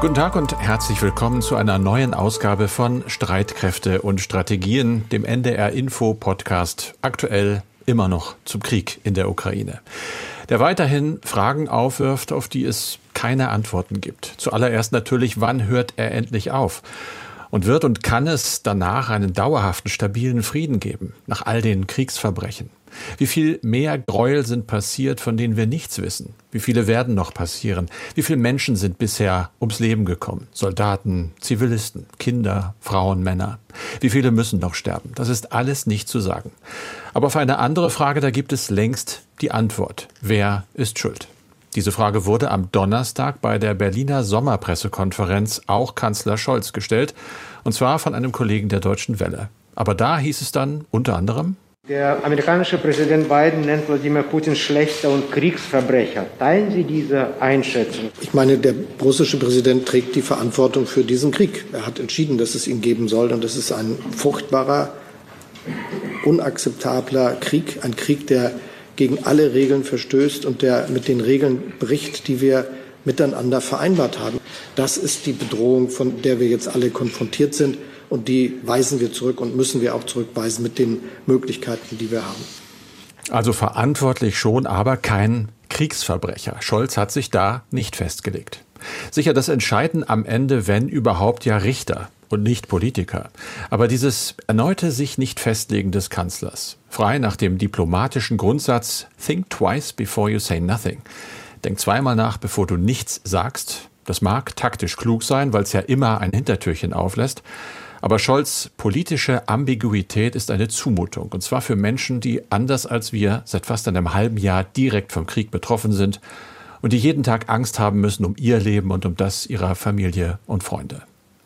Guten Tag und herzlich willkommen zu einer neuen Ausgabe von Streitkräfte und Strategien, dem NDR Info Podcast, aktuell immer noch zum Krieg in der Ukraine. Der weiterhin Fragen aufwirft, auf die es keine Antworten gibt. Zuallererst natürlich, wann hört er endlich auf? Und wird und kann es danach einen dauerhaften, stabilen Frieden geben, nach all den Kriegsverbrechen? Wie viel mehr Gräuel sind passiert, von denen wir nichts wissen? Wie viele werden noch passieren? Wie viele Menschen sind bisher ums Leben gekommen? Soldaten, Zivilisten, Kinder, Frauen, Männer. Wie viele müssen noch sterben? Das ist alles nicht zu sagen. Aber auf eine andere Frage, da gibt es längst die Antwort. Wer ist schuld? Diese Frage wurde am Donnerstag bei der Berliner Sommerpressekonferenz auch Kanzler Scholz gestellt, und zwar von einem Kollegen der Deutschen Welle. Aber da hieß es dann unter anderem, der amerikanische Präsident Biden nennt Wladimir Putin schlechter und Kriegsverbrecher. Teilen Sie diese Einschätzung? Ich meine, der russische Präsident trägt die Verantwortung für diesen Krieg. Er hat entschieden, dass es ihn geben soll. Und es ist ein furchtbarer, unakzeptabler Krieg. Ein Krieg, der gegen alle Regeln verstößt und der mit den Regeln bricht, die wir miteinander vereinbart haben. Das ist die Bedrohung, von der wir jetzt alle konfrontiert sind. Und die weisen wir zurück und müssen wir auch zurückweisen mit den Möglichkeiten, die wir haben. Also verantwortlich schon, aber kein Kriegsverbrecher. Scholz hat sich da nicht festgelegt. Sicher, das entscheiden am Ende, wenn überhaupt, ja Richter und nicht Politiker. Aber dieses erneute sich nicht festlegen des Kanzlers, frei nach dem diplomatischen Grundsatz Think twice before you say nothing. Denk zweimal nach, bevor du nichts sagst. Das mag taktisch klug sein, weil es ja immer ein Hintertürchen auflässt. Aber Scholz politische Ambiguität ist eine Zumutung, und zwar für Menschen, die anders als wir seit fast einem halben Jahr direkt vom Krieg betroffen sind und die jeden Tag Angst haben müssen um ihr Leben und um das ihrer Familie und Freunde.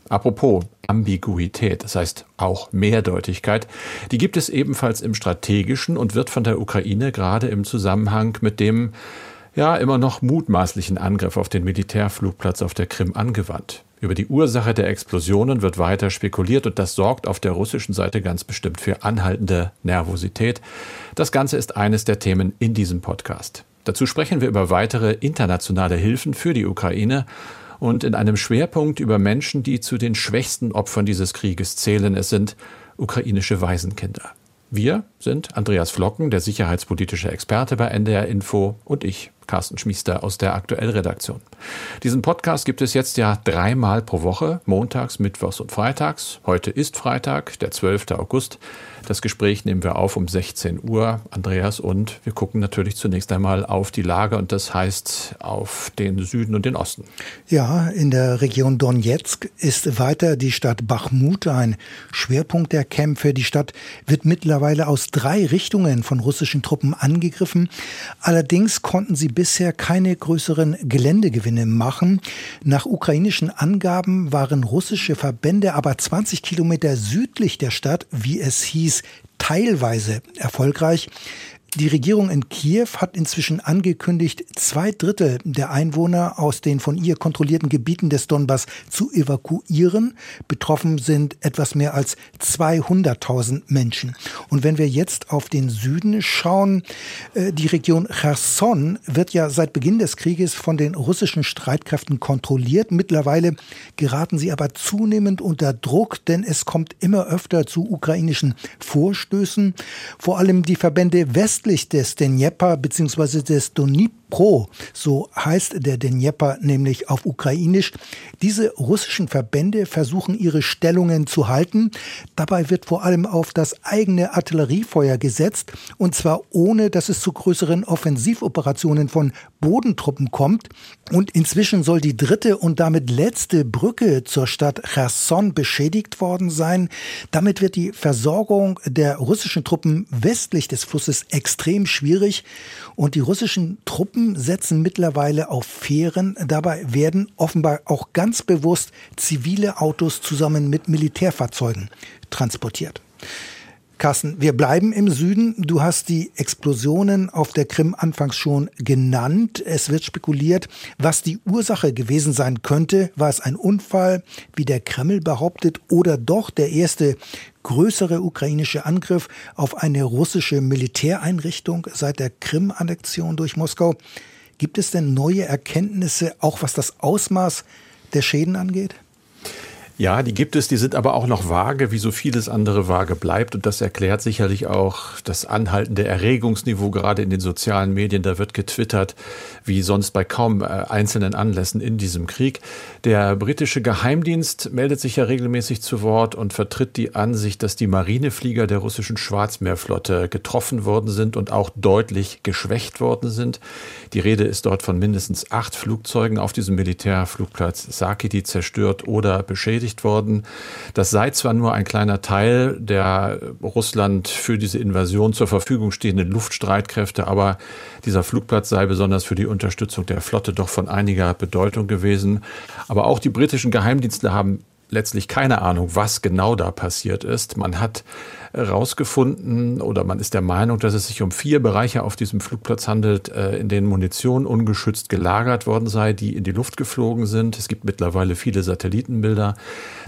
Apropos Ambiguität, das heißt auch Mehrdeutigkeit, die gibt es ebenfalls im strategischen und wird von der Ukraine gerade im Zusammenhang mit dem ja immer noch mutmaßlichen Angriff auf den Militärflugplatz auf der Krim angewandt. Über die Ursache der Explosionen wird weiter spekuliert und das sorgt auf der russischen Seite ganz bestimmt für anhaltende Nervosität. Das Ganze ist eines der Themen in diesem Podcast. Dazu sprechen wir über weitere internationale Hilfen für die Ukraine und in einem Schwerpunkt über Menschen, die zu den schwächsten Opfern dieses Krieges zählen. Es sind ukrainische Waisenkinder. Wir sind Andreas Flocken, der sicherheitspolitische Experte bei NDR Info und ich, Carsten Schmiester aus der Aktuellredaktion. Diesen Podcast gibt es jetzt ja dreimal pro Woche, montags, mittwochs und freitags. Heute ist Freitag, der 12. August. Das Gespräch nehmen wir auf um 16 Uhr, Andreas, und wir gucken natürlich zunächst einmal auf die Lage und das heißt auf den Süden und den Osten. Ja, in der Region Donetsk ist weiter die Stadt Bachmut ein Schwerpunkt der Kämpfe. Die Stadt wird mittlerweile aus drei Richtungen von russischen Truppen angegriffen. Allerdings konnten sie bisher keine größeren Geländegewinne machen. Nach ukrainischen Angaben waren russische Verbände aber 20 Kilometer südlich der Stadt, wie es hieß, teilweise erfolgreich. Die Regierung in Kiew hat inzwischen angekündigt, zwei Drittel der Einwohner aus den von ihr kontrollierten Gebieten des Donbass zu evakuieren. Betroffen sind etwas mehr als 200.000 Menschen. Und wenn wir jetzt auf den Süden schauen, äh, die Region Cherson wird ja seit Beginn des Krieges von den russischen Streitkräften kontrolliert. Mittlerweile geraten sie aber zunehmend unter Druck, denn es kommt immer öfter zu ukrainischen Vorstößen. Vor allem die Verbände West östlich des Dnjepr bzw. des Dnipro, so heißt der Dnjepr nämlich auf Ukrainisch. Diese russischen Verbände versuchen ihre Stellungen zu halten. Dabei wird vor allem auf das eigene Artilleriefeuer gesetzt und zwar ohne, dass es zu größeren Offensivoperationen von Bodentruppen kommt. Und inzwischen soll die dritte und damit letzte Brücke zur Stadt Cherson beschädigt worden sein. Damit wird die Versorgung der russischen Truppen westlich des Flusses extrem schwierig und die russischen Truppen setzen mittlerweile auf Fähren. Dabei werden offenbar auch ganz bewusst zivile Autos zusammen mit Militärfahrzeugen transportiert. Carsten, wir bleiben im Süden. Du hast die Explosionen auf der Krim anfangs schon genannt. Es wird spekuliert, was die Ursache gewesen sein könnte. War es ein Unfall, wie der Kreml behauptet, oder doch der erste größere ukrainische Angriff auf eine russische Militäreinrichtung seit der Krim-Annexion durch Moskau? Gibt es denn neue Erkenntnisse, auch was das Ausmaß der Schäden angeht? Ja, die gibt es, die sind aber auch noch vage, wie so vieles andere vage bleibt. Und das erklärt sicherlich auch das anhaltende Erregungsniveau, gerade in den sozialen Medien. Da wird getwittert, wie sonst bei kaum äh, einzelnen Anlässen in diesem Krieg. Der britische Geheimdienst meldet sich ja regelmäßig zu Wort und vertritt die Ansicht, dass die Marineflieger der russischen Schwarzmeerflotte getroffen worden sind und auch deutlich geschwächt worden sind. Die Rede ist dort von mindestens acht Flugzeugen auf diesem Militärflugplatz Saki, die zerstört oder beschädigt bestätigt worden. Das sei zwar nur ein kleiner Teil der Russland für diese Invasion zur Verfügung stehenden Luftstreitkräfte, aber dieser Flugplatz sei besonders für die Unterstützung der Flotte doch von einiger Bedeutung gewesen. Aber auch die britischen Geheimdienste haben letztlich keine Ahnung, was genau da passiert ist. Man hat herausgefunden oder man ist der Meinung, dass es sich um vier Bereiche auf diesem Flugplatz handelt, äh, in denen Munition ungeschützt gelagert worden sei, die in die Luft geflogen sind. Es gibt mittlerweile viele Satellitenbilder.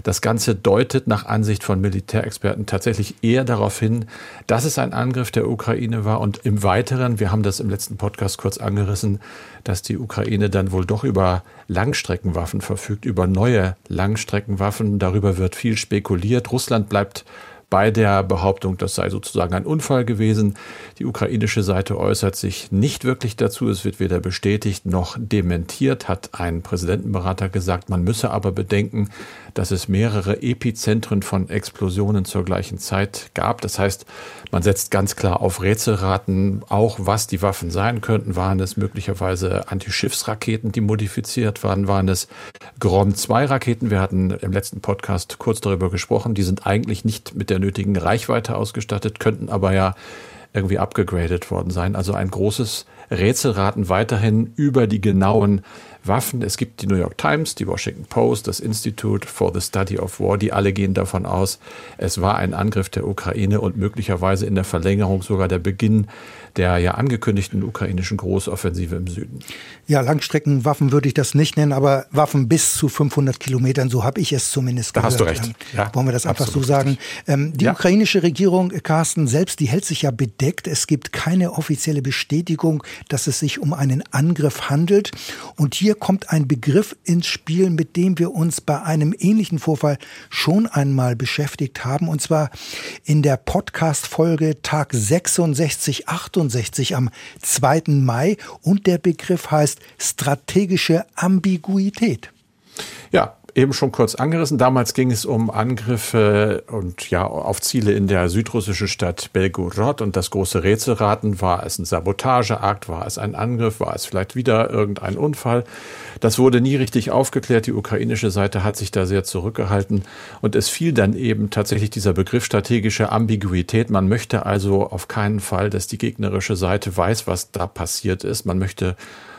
Das Ganze deutet nach Ansicht von Militärexperten tatsächlich eher darauf hin, dass es ein Angriff der Ukraine war und im Weiteren, wir haben das im letzten Podcast kurz angerissen, dass die Ukraine dann wohl doch über Langstreckenwaffen verfügt, über neue Langstreckenwaffen. Darüber wird viel spekuliert. Russland bleibt bei der Behauptung, das sei sozusagen ein Unfall gewesen. Die ukrainische Seite äußert sich nicht wirklich dazu. Es wird weder bestätigt noch dementiert, hat ein Präsidentenberater gesagt. Man müsse aber bedenken, dass es mehrere Epizentren von Explosionen zur gleichen Zeit gab. Das heißt, man setzt ganz klar auf Rätselraten, auch was die Waffen sein könnten. Waren es möglicherweise Antischiffsraketen, die modifiziert waren? Waren es Grom-2-Raketen? Wir hatten im letzten Podcast kurz darüber gesprochen. Die sind eigentlich nicht mit der nötigen Reichweite ausgestattet, könnten aber ja irgendwie abgegradet worden sein. Also ein großes Rätselraten weiterhin über die genauen Waffen. Es gibt die New York Times, die Washington Post, das Institute for the Study of War, die alle gehen davon aus, es war ein Angriff der Ukraine und möglicherweise in der Verlängerung sogar der Beginn der ja angekündigten ukrainischen Großoffensive im Süden. Ja, Langstreckenwaffen würde ich das nicht nennen, aber Waffen bis zu 500 Kilometern, so habe ich es zumindest gehört. Da hast du recht. Ja, Wollen wir das einfach so sagen? Ähm, die ja. ukrainische Regierung, Carsten, selbst, die hält sich ja bedeckt. Es gibt keine offizielle Bestätigung, dass es sich um einen Angriff handelt. Und hier kommt ein Begriff ins Spiel, mit dem wir uns bei einem ähnlichen Vorfall schon einmal beschäftigt haben. Und zwar in der Podcast-Folge Tag 66, 68 1968 am 2. Mai und der Begriff heißt strategische Ambiguität. Ja, eben schon kurz angerissen. Damals ging es um Angriffe und ja auf Ziele in der südrussischen Stadt Belgorod und das große Rätselraten. War es ein Sabotageakt? War es ein Angriff? War es vielleicht wieder irgendein Unfall? Das wurde nie richtig aufgeklärt. Die ukrainische Seite hat sich da sehr zurückgehalten und es fiel dann eben tatsächlich dieser Begriff strategische Ambiguität. Man möchte also auf keinen Fall, dass die gegnerische Seite weiß, was da passiert ist. Man möchte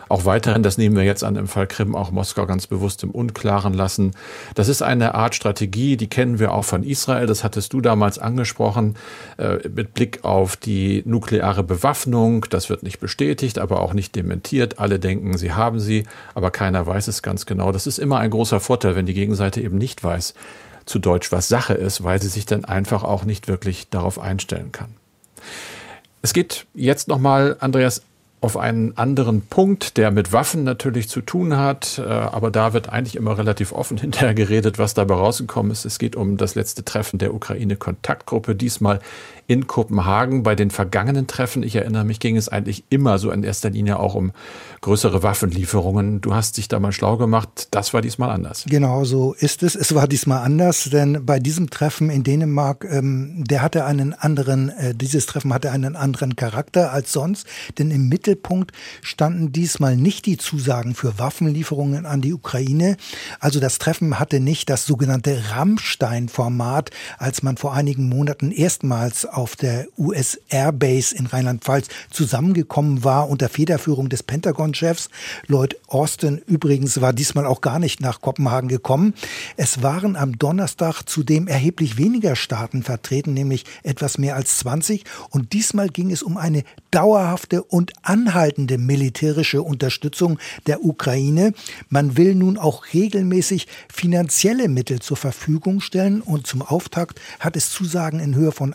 auch weiterhin, das nehmen wir jetzt an im Fall Krim, auch Moskau ganz bewusst im Unklaren lassen. Das ist eine Art Strategie, die kennen wir auch von Israel, das hattest du damals angesprochen, äh, mit Blick auf die nukleare Bewaffnung. Das wird nicht bestätigt, aber auch nicht dementiert. Alle denken, sie haben sie, aber keiner weiß es ganz genau. Das ist immer ein großer Vorteil, wenn die Gegenseite eben nicht weiß, zu Deutsch, was Sache ist, weil sie sich dann einfach auch nicht wirklich darauf einstellen kann. Es geht jetzt nochmal, Andreas, auf einen anderen Punkt, der mit Waffen natürlich zu tun hat, äh, aber da wird eigentlich immer relativ offen hinterher geredet, was dabei rausgekommen ist. Es geht um das letzte Treffen der Ukraine-Kontaktgruppe, diesmal in Kopenhagen. Bei den vergangenen Treffen, ich erinnere mich, ging es eigentlich immer so in erster Linie auch um größere Waffenlieferungen. Du hast dich da mal schlau gemacht. Das war diesmal anders. Genau so ist es. Es war diesmal anders, denn bei diesem Treffen in Dänemark, ähm, der hatte einen anderen, äh, dieses Treffen hatte einen anderen Charakter als sonst, denn im Mittelpunkt standen diesmal nicht die Zusagen für Waffenlieferungen an die Ukraine. Also das Treffen hatte nicht das sogenannte Rammstein-Format, als man vor einigen Monaten erstmals auf der US Airbase in Rheinland-Pfalz zusammengekommen war unter Federführung des Pentagon-Chefs. Lloyd Austin übrigens war diesmal auch gar nicht nach Kopenhagen gekommen. Es waren am Donnerstag zudem erheblich weniger Staaten vertreten, nämlich etwas mehr als 20. Und diesmal ging es um eine dauerhafte und an anhaltende militärische Unterstützung der Ukraine. Man will nun auch regelmäßig finanzielle Mittel zur Verfügung stellen und zum Auftakt hat es Zusagen in Höhe von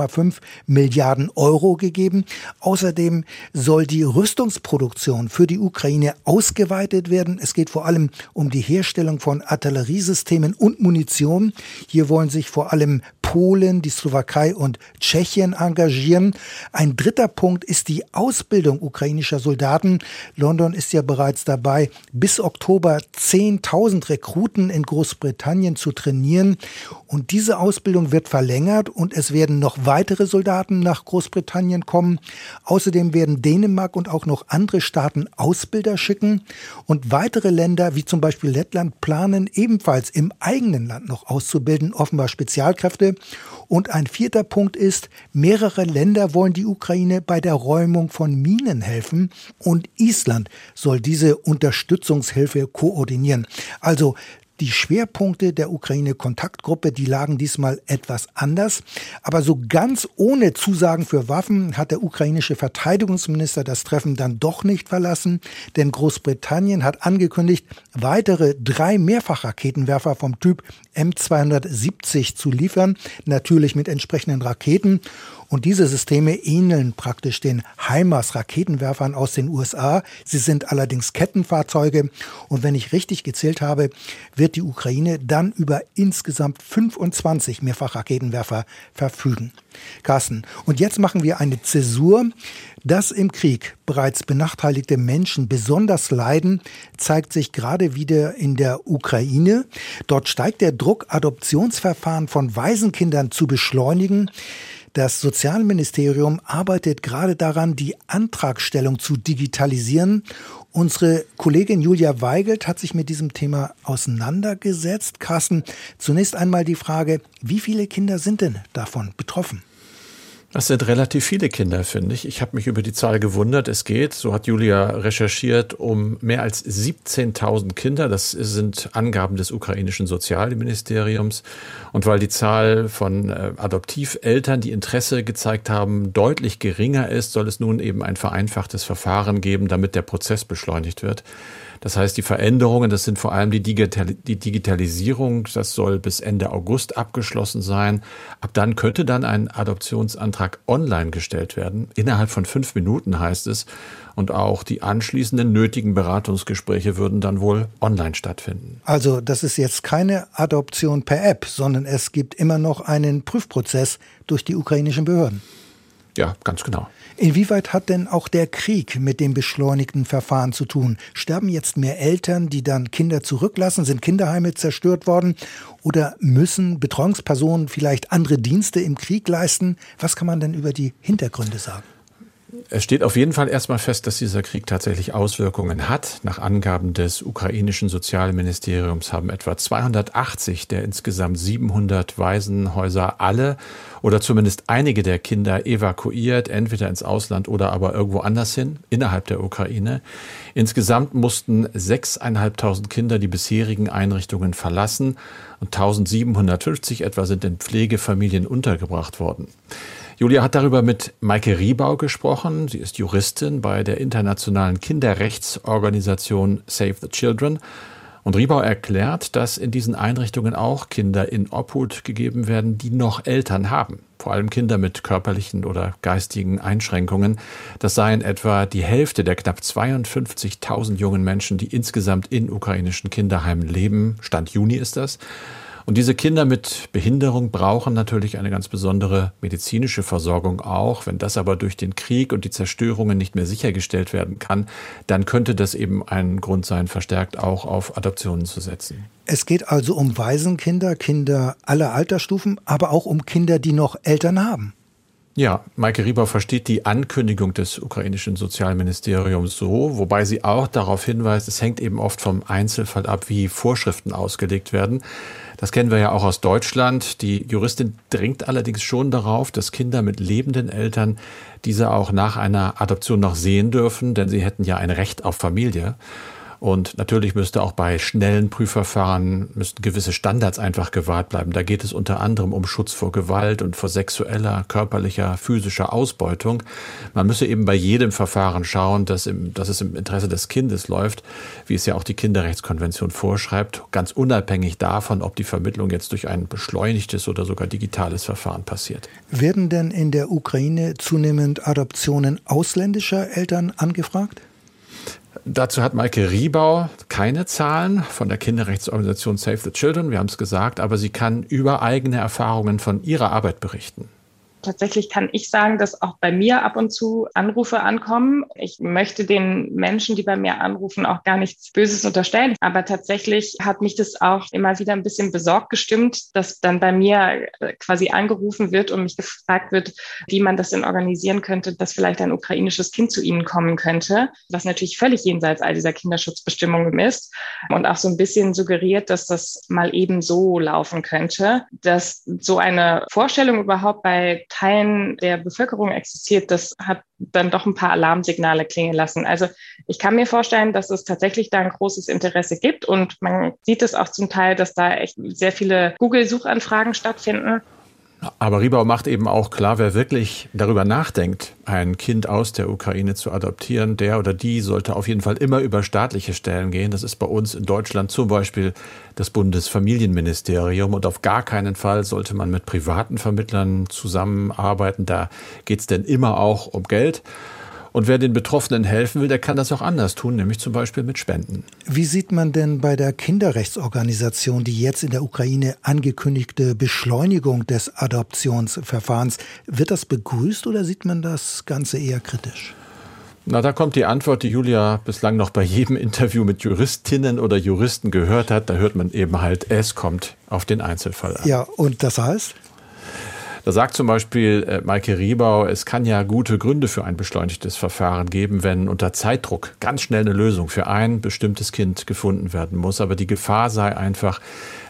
1,5 Milliarden Euro gegeben. Außerdem soll die Rüstungsproduktion für die Ukraine ausgeweitet werden. Es geht vor allem um die Herstellung von Artilleriesystemen und Munition. Hier wollen sich vor allem Polen, die Slowakei und Tschechien engagieren. Ein dritter Punkt ist die Ausbildung ukrainischer Soldaten. London ist ja bereits dabei, bis Oktober 10.000 Rekruten in Großbritannien zu trainieren. Und diese Ausbildung wird verlängert und es werden noch weitere Soldaten nach Großbritannien kommen. Außerdem werden Dänemark und auch noch andere Staaten Ausbilder schicken. Und weitere Länder wie zum Beispiel Lettland planen ebenfalls im eigenen Land noch auszubilden, offenbar Spezialkräfte. Und ein vierter Punkt ist, mehrere Länder wollen die Ukraine bei der Räumung von Minen helfen und Island soll diese Unterstützungshilfe koordinieren. Also die Schwerpunkte der Ukraine-Kontaktgruppe, die lagen diesmal etwas anders. Aber so ganz ohne Zusagen für Waffen hat der ukrainische Verteidigungsminister das Treffen dann doch nicht verlassen. Denn Großbritannien hat angekündigt, weitere drei Mehrfachraketenwerfer vom Typ M270 zu liefern. Natürlich mit entsprechenden Raketen. Und diese Systeme ähneln praktisch den HIMARS-Raketenwerfern aus den USA. Sie sind allerdings Kettenfahrzeuge. Und wenn ich richtig gezählt habe, wird die Ukraine dann über insgesamt 25 Mehrfachraketenwerfer verfügen. Carsten, und jetzt machen wir eine Zäsur. Dass im Krieg bereits benachteiligte Menschen besonders leiden, zeigt sich gerade wieder in der Ukraine. Dort steigt der Druck, Adoptionsverfahren von Waisenkindern zu beschleunigen. Das Sozialministerium arbeitet gerade daran, die Antragstellung zu digitalisieren. Unsere Kollegin Julia Weigelt hat sich mit diesem Thema auseinandergesetzt. Carsten, zunächst einmal die Frage, wie viele Kinder sind denn davon betroffen? Das sind relativ viele Kinder, finde ich. Ich habe mich über die Zahl gewundert. Es geht, so hat Julia recherchiert, um mehr als 17.000 Kinder. Das sind Angaben des ukrainischen Sozialministeriums. Und weil die Zahl von äh, Adoptiveltern, die Interesse gezeigt haben, deutlich geringer ist, soll es nun eben ein vereinfachtes Verfahren geben, damit der Prozess beschleunigt wird. Das heißt, die Veränderungen, das sind vor allem die, Digital die Digitalisierung, das soll bis Ende August abgeschlossen sein. Ab dann könnte dann ein Adoptionsantrag online gestellt werden. Innerhalb von fünf Minuten heißt es. Und auch die anschließenden nötigen Beratungsgespräche würden dann wohl online stattfinden. Also das ist jetzt keine Adoption per App, sondern es gibt immer noch einen Prüfprozess durch die ukrainischen Behörden. Ja, ganz genau. Inwieweit hat denn auch der Krieg mit dem beschleunigten Verfahren zu tun? Sterben jetzt mehr Eltern, die dann Kinder zurücklassen? Sind Kinderheime zerstört worden? Oder müssen Betreuungspersonen vielleicht andere Dienste im Krieg leisten? Was kann man denn über die Hintergründe sagen? Es steht auf jeden Fall erstmal fest, dass dieser Krieg tatsächlich Auswirkungen hat. Nach Angaben des ukrainischen Sozialministeriums haben etwa 280 der insgesamt 700 Waisenhäuser alle oder zumindest einige der Kinder evakuiert, entweder ins Ausland oder aber irgendwo anders hin, innerhalb der Ukraine. Insgesamt mussten 6.500 Kinder die bisherigen Einrichtungen verlassen und 1750 etwa sind in Pflegefamilien untergebracht worden. Julia hat darüber mit Maike Riebau gesprochen. Sie ist Juristin bei der internationalen Kinderrechtsorganisation Save the Children. Und Riebau erklärt, dass in diesen Einrichtungen auch Kinder in Obhut gegeben werden, die noch Eltern haben. Vor allem Kinder mit körperlichen oder geistigen Einschränkungen. Das seien etwa die Hälfte der knapp 52.000 jungen Menschen, die insgesamt in ukrainischen Kinderheimen leben. Stand Juni ist das. Und diese Kinder mit Behinderung brauchen natürlich eine ganz besondere medizinische Versorgung auch. Wenn das aber durch den Krieg und die Zerstörungen nicht mehr sichergestellt werden kann, dann könnte das eben ein Grund sein, verstärkt auch auf Adoptionen zu setzen. Es geht also um Waisenkinder, Kinder aller Altersstufen, aber auch um Kinder, die noch Eltern haben. Ja, Maike Rieber versteht die Ankündigung des ukrainischen Sozialministeriums so, wobei sie auch darauf hinweist, es hängt eben oft vom Einzelfall ab, wie Vorschriften ausgelegt werden. Das kennen wir ja auch aus Deutschland. Die Juristin dringt allerdings schon darauf, dass Kinder mit lebenden Eltern diese auch nach einer Adoption noch sehen dürfen, denn sie hätten ja ein Recht auf Familie. Und natürlich müsste auch bei schnellen Prüfverfahren müssten gewisse Standards einfach gewahrt bleiben. Da geht es unter anderem um Schutz vor Gewalt und vor sexueller, körperlicher, physischer Ausbeutung. Man müsse eben bei jedem Verfahren schauen, dass, im, dass es im Interesse des Kindes läuft, wie es ja auch die Kinderrechtskonvention vorschreibt, ganz unabhängig davon, ob die Vermittlung jetzt durch ein beschleunigtes oder sogar digitales Verfahren passiert. Werden denn in der Ukraine zunehmend Adoptionen ausländischer Eltern angefragt? Dazu hat Maike Riebau keine Zahlen von der Kinderrechtsorganisation Save the Children, wir haben es gesagt, aber sie kann über eigene Erfahrungen von ihrer Arbeit berichten tatsächlich kann ich sagen, dass auch bei mir ab und zu Anrufe ankommen. Ich möchte den Menschen, die bei mir anrufen, auch gar nichts Böses unterstellen. Aber tatsächlich hat mich das auch immer wieder ein bisschen besorgt gestimmt, dass dann bei mir äh, quasi angerufen wird und mich gefragt wird, wie man das denn organisieren könnte, dass vielleicht ein ukrainisches Kind zu ihnen kommen könnte, was natürlich völlig jenseits all dieser Kinderschutzbestimmungen ist und auch so ein bisschen suggeriert, dass das mal eben so laufen könnte, dass so eine Vorstellung überhaupt bei Teilen der Bevölkerung existiert, das hat dann doch ein paar Alarmsignale klingen lassen. Also ich kann mir vorstellen, dass es tatsächlich da ein großes Interesse gibt und man sieht es auch zum Teil, dass da echt sehr viele Google-Suchanfragen stattfinden. Aber Riebau macht eben auch klar, wer wirklich darüber nachdenkt, ein Kind aus der Ukraine zu adoptieren, der oder die sollte auf jeden Fall immer über staatliche Stellen gehen. Das ist bei uns in Deutschland zum Beispiel das Bundesfamilienministerium und auf gar keinen Fall sollte man mit privaten Vermittlern zusammenarbeiten. Da geht es denn immer auch um Geld. Und wer den Betroffenen helfen will, der kann das auch anders tun, nämlich zum Beispiel mit Spenden. Wie sieht man denn bei der Kinderrechtsorganisation die jetzt in der Ukraine angekündigte Beschleunigung des Adoptionsverfahrens? Wird das begrüßt oder sieht man das Ganze eher kritisch? Na, da kommt die Antwort, die Julia bislang noch bei jedem Interview mit Juristinnen oder Juristen gehört hat. Da hört man eben halt, es kommt auf den Einzelfall an. Ja, und das heißt? Da sagt zum Beispiel äh, Maike Riebau, es kann ja gute Gründe für ein beschleunigtes Verfahren geben, wenn unter Zeitdruck ganz schnell eine Lösung für ein bestimmtes Kind gefunden werden muss. Aber die Gefahr sei einfach,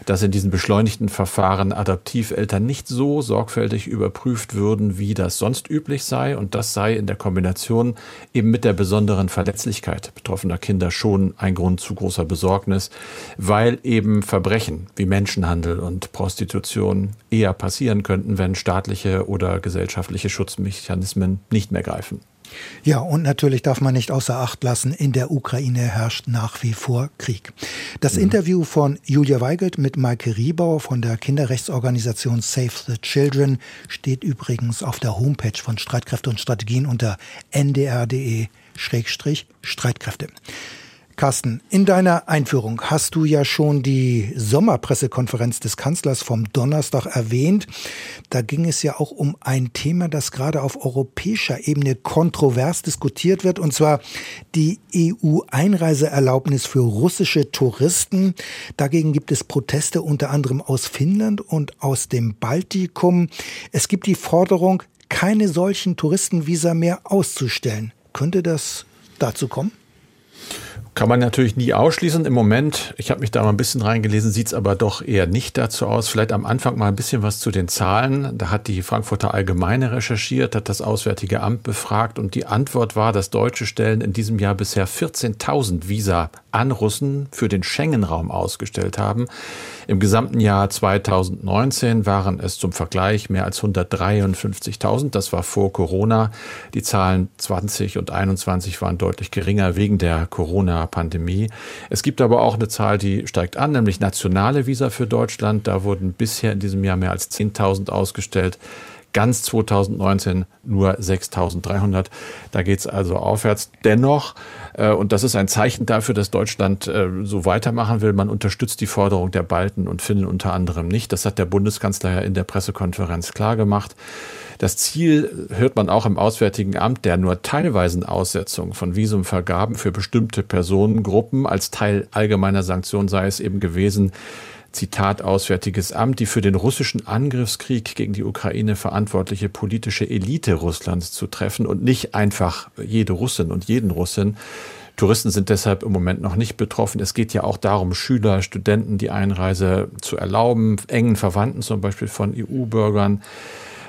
dass in diesen beschleunigten Verfahren Adoptiveltern nicht so sorgfältig überprüft würden, wie das sonst üblich sei. Und das sei in der Kombination eben mit der besonderen Verletzlichkeit betroffener Kinder schon ein Grund zu großer Besorgnis, weil eben Verbrechen wie Menschenhandel und Prostitution eher passieren könnten, wenn staatliche oder gesellschaftliche Schutzmechanismen nicht mehr greifen. Ja, und natürlich darf man nicht außer Acht lassen, in der Ukraine herrscht nach wie vor Krieg. Das mhm. Interview von Julia Weigelt mit Maike Riebauer von der Kinderrechtsorganisation Save the Children steht übrigens auf der Homepage von Streitkräfte und Strategien unter ndr.de-streitkräfte. Carsten, in deiner Einführung hast du ja schon die Sommerpressekonferenz des Kanzlers vom Donnerstag erwähnt. Da ging es ja auch um ein Thema, das gerade auf europäischer Ebene kontrovers diskutiert wird, und zwar die EU-Einreiseerlaubnis für russische Touristen. Dagegen gibt es Proteste unter anderem aus Finnland und aus dem Baltikum. Es gibt die Forderung, keine solchen Touristenvisa mehr auszustellen. Könnte das dazu kommen? Kann man natürlich nie ausschließen. Im Moment, ich habe mich da mal ein bisschen reingelesen, sieht es aber doch eher nicht dazu aus. Vielleicht am Anfang mal ein bisschen was zu den Zahlen. Da hat die Frankfurter Allgemeine recherchiert, hat das Auswärtige Amt befragt und die Antwort war, dass deutsche Stellen in diesem Jahr bisher 14.000 Visa an Russen für den Schengen-Raum ausgestellt haben. Im gesamten Jahr 2019 waren es zum Vergleich mehr als 153.000. Das war vor Corona. Die Zahlen 20 und 21 waren deutlich geringer wegen der Corona-Pandemie. Es gibt aber auch eine Zahl, die steigt an, nämlich nationale Visa für Deutschland. Da wurden bisher in diesem Jahr mehr als 10.000 ausgestellt ganz 2019 nur 6.300. Da geht es also aufwärts. Dennoch, äh, und das ist ein Zeichen dafür, dass Deutschland äh, so weitermachen will, man unterstützt die Forderung der Balten und Finnen unter anderem nicht. Das hat der Bundeskanzler ja in der Pressekonferenz klargemacht. Das Ziel hört man auch im Auswärtigen Amt der nur teilweisen Aussetzung von Visumvergaben für bestimmte Personengruppen als Teil allgemeiner Sanktionen sei es eben gewesen, Zitat Auswärtiges Amt, die für den russischen Angriffskrieg gegen die Ukraine verantwortliche politische Elite Russlands zu treffen und nicht einfach jede Russin und jeden Russin. Touristen sind deshalb im Moment noch nicht betroffen. Es geht ja auch darum, Schüler, Studenten die Einreise zu erlauben, engen Verwandten zum Beispiel von EU-Bürgern.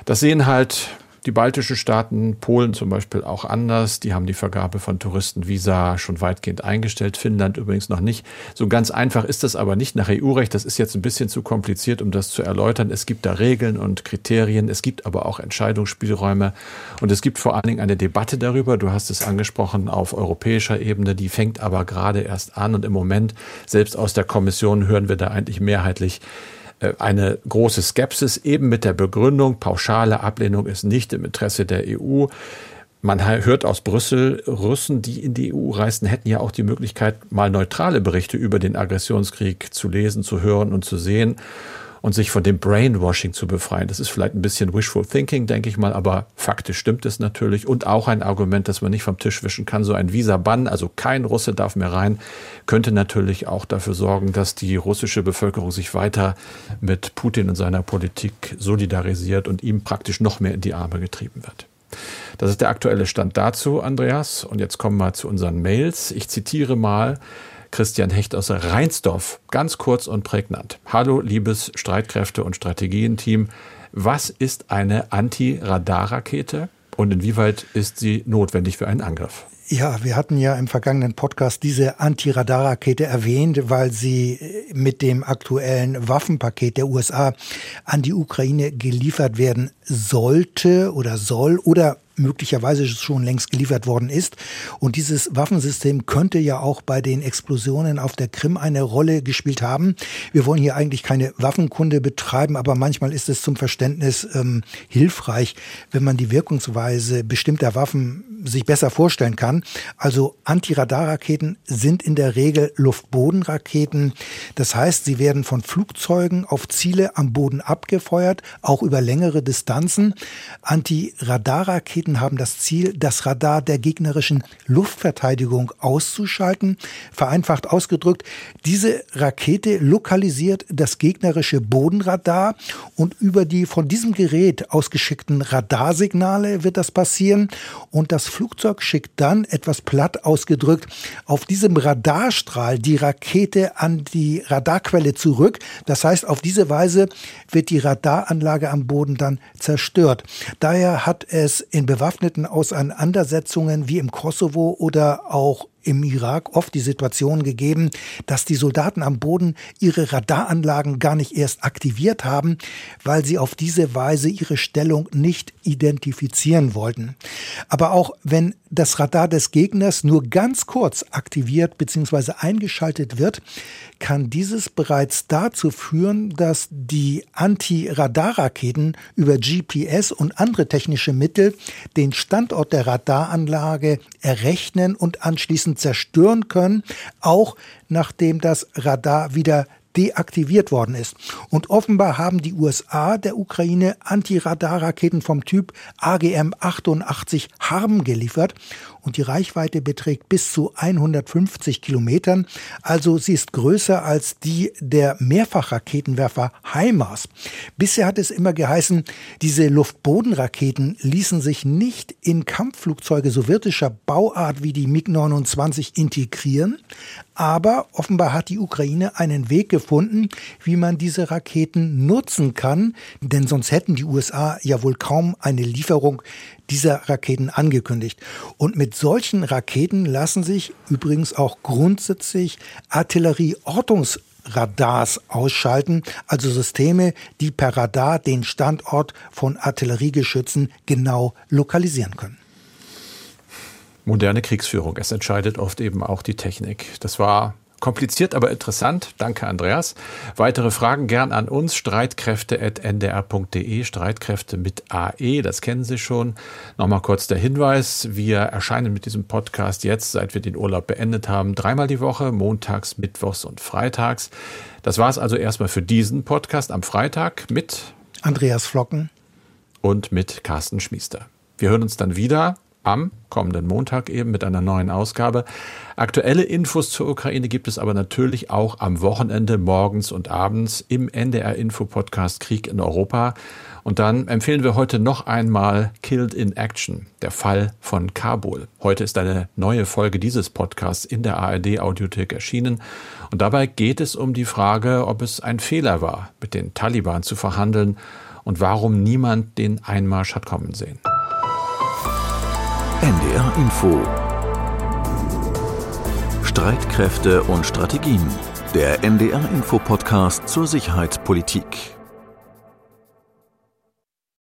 Das sehen halt die baltischen Staaten, Polen zum Beispiel auch anders. Die haben die Vergabe von Touristenvisa schon weitgehend eingestellt. Finnland übrigens noch nicht. So ganz einfach ist das aber nicht nach EU-Recht. Das ist jetzt ein bisschen zu kompliziert, um das zu erläutern. Es gibt da Regeln und Kriterien. Es gibt aber auch Entscheidungsspielräume. Und es gibt vor allen Dingen eine Debatte darüber. Du hast es angesprochen auf europäischer Ebene. Die fängt aber gerade erst an. Und im Moment, selbst aus der Kommission, hören wir da eigentlich mehrheitlich, eine große Skepsis, eben mit der Begründung, pauschale Ablehnung ist nicht im Interesse der EU. Man hört aus Brüssel, Russen, die in die EU reisen, hätten ja auch die Möglichkeit, mal neutrale Berichte über den Aggressionskrieg zu lesen, zu hören und zu sehen und sich von dem Brainwashing zu befreien. Das ist vielleicht ein bisschen wishful thinking, denke ich mal, aber faktisch stimmt es natürlich. Und auch ein Argument, das man nicht vom Tisch wischen kann, so ein Visa-Bann, also kein Russe darf mehr rein, könnte natürlich auch dafür sorgen, dass die russische Bevölkerung sich weiter mit Putin und seiner Politik solidarisiert und ihm praktisch noch mehr in die Arme getrieben wird. Das ist der aktuelle Stand dazu, Andreas. Und jetzt kommen wir zu unseren Mails. Ich zitiere mal Christian Hecht aus Rheinsdorf. Ganz kurz und prägnant. Hallo, liebes Streitkräfte- und Strategienteam. Was ist eine Anti-Radar-Rakete und inwieweit ist sie notwendig für einen Angriff? Ja, wir hatten ja im vergangenen Podcast diese Anti-Radar-Rakete erwähnt, weil sie mit dem aktuellen Waffenpaket der USA an die Ukraine geliefert werden sollte oder soll oder möglicherweise schon längst geliefert worden ist. Und dieses Waffensystem könnte ja auch bei den Explosionen auf der Krim eine Rolle gespielt haben. Wir wollen hier eigentlich keine Waffenkunde betreiben, aber manchmal ist es zum Verständnis ähm, hilfreich, wenn man die Wirkungsweise bestimmter Waffen sich besser vorstellen kann. Also Antiradarraketen sind in der Regel Luftbodenraketen. Das heißt, sie werden von Flugzeugen auf Ziele am Boden abgefeuert, auch über längere Distanzen. Antiradarraketen Raketen haben das Ziel, das Radar der gegnerischen Luftverteidigung auszuschalten. Vereinfacht ausgedrückt, diese Rakete lokalisiert das gegnerische Bodenradar und über die von diesem Gerät ausgeschickten Radarsignale wird das passieren und das Flugzeug schickt dann etwas platt ausgedrückt auf diesem Radarstrahl die Rakete an die Radarquelle zurück. Das heißt, auf diese Weise wird die Radaranlage am Boden dann zerstört. Daher hat es in Beweis bewaffneten Auseinandersetzungen wie im Kosovo oder auch im Irak oft die Situation gegeben, dass die Soldaten am Boden ihre Radaranlagen gar nicht erst aktiviert haben, weil sie auf diese Weise ihre Stellung nicht identifizieren wollten. Aber auch wenn das Radar des Gegners nur ganz kurz aktiviert bzw. eingeschaltet wird, kann dieses bereits dazu führen, dass die Anti-Radar-Raketen über GPS und andere technische Mittel den Standort der Radaranlage errechnen und anschließend zerstören können, auch nachdem das Radar wieder deaktiviert worden ist. Und offenbar haben die USA der Ukraine Antiradarraketen vom Typ AGM-88 Harm geliefert und die Reichweite beträgt bis zu 150 Kilometern. Also sie ist größer als die der Mehrfachraketenwerfer HIMARS. Bisher hat es immer geheißen, diese Luftbodenraketen ließen sich nicht in Kampfflugzeuge sowjetischer Bauart wie die MiG-29 integrieren. Aber offenbar hat die Ukraine einen Weg gefunden, wie man diese Raketen nutzen kann. Denn sonst hätten die USA ja wohl kaum eine Lieferung dieser Raketen angekündigt. Und mit solchen Raketen lassen sich übrigens auch grundsätzlich Artillerieortungsradars ausschalten, also Systeme, die per Radar den Standort von Artilleriegeschützen genau lokalisieren können. Moderne Kriegsführung, es entscheidet oft eben auch die Technik. Das war Kompliziert, aber interessant. Danke, Andreas. Weitere Fragen gern an uns. Streitkräfte.ndr.de. Streitkräfte mit AE. Das kennen Sie schon. Nochmal kurz der Hinweis. Wir erscheinen mit diesem Podcast jetzt, seit wir den Urlaub beendet haben, dreimal die Woche. Montags, Mittwochs und Freitags. Das war es also erstmal für diesen Podcast am Freitag mit Andreas Flocken und mit Carsten Schmiester. Wir hören uns dann wieder am kommenden Montag eben mit einer neuen Ausgabe. Aktuelle Infos zur Ukraine gibt es aber natürlich auch am Wochenende morgens und abends im NDR Info Podcast Krieg in Europa. Und dann empfehlen wir heute noch einmal Killed in Action, der Fall von Kabul. Heute ist eine neue Folge dieses Podcasts in der ARD Audiothek erschienen. Und dabei geht es um die Frage, ob es ein Fehler war, mit den Taliban zu verhandeln und warum niemand den Einmarsch hat kommen sehen. NDR Info Streitkräfte und Strategien. Der NDR Info Podcast zur Sicherheitspolitik.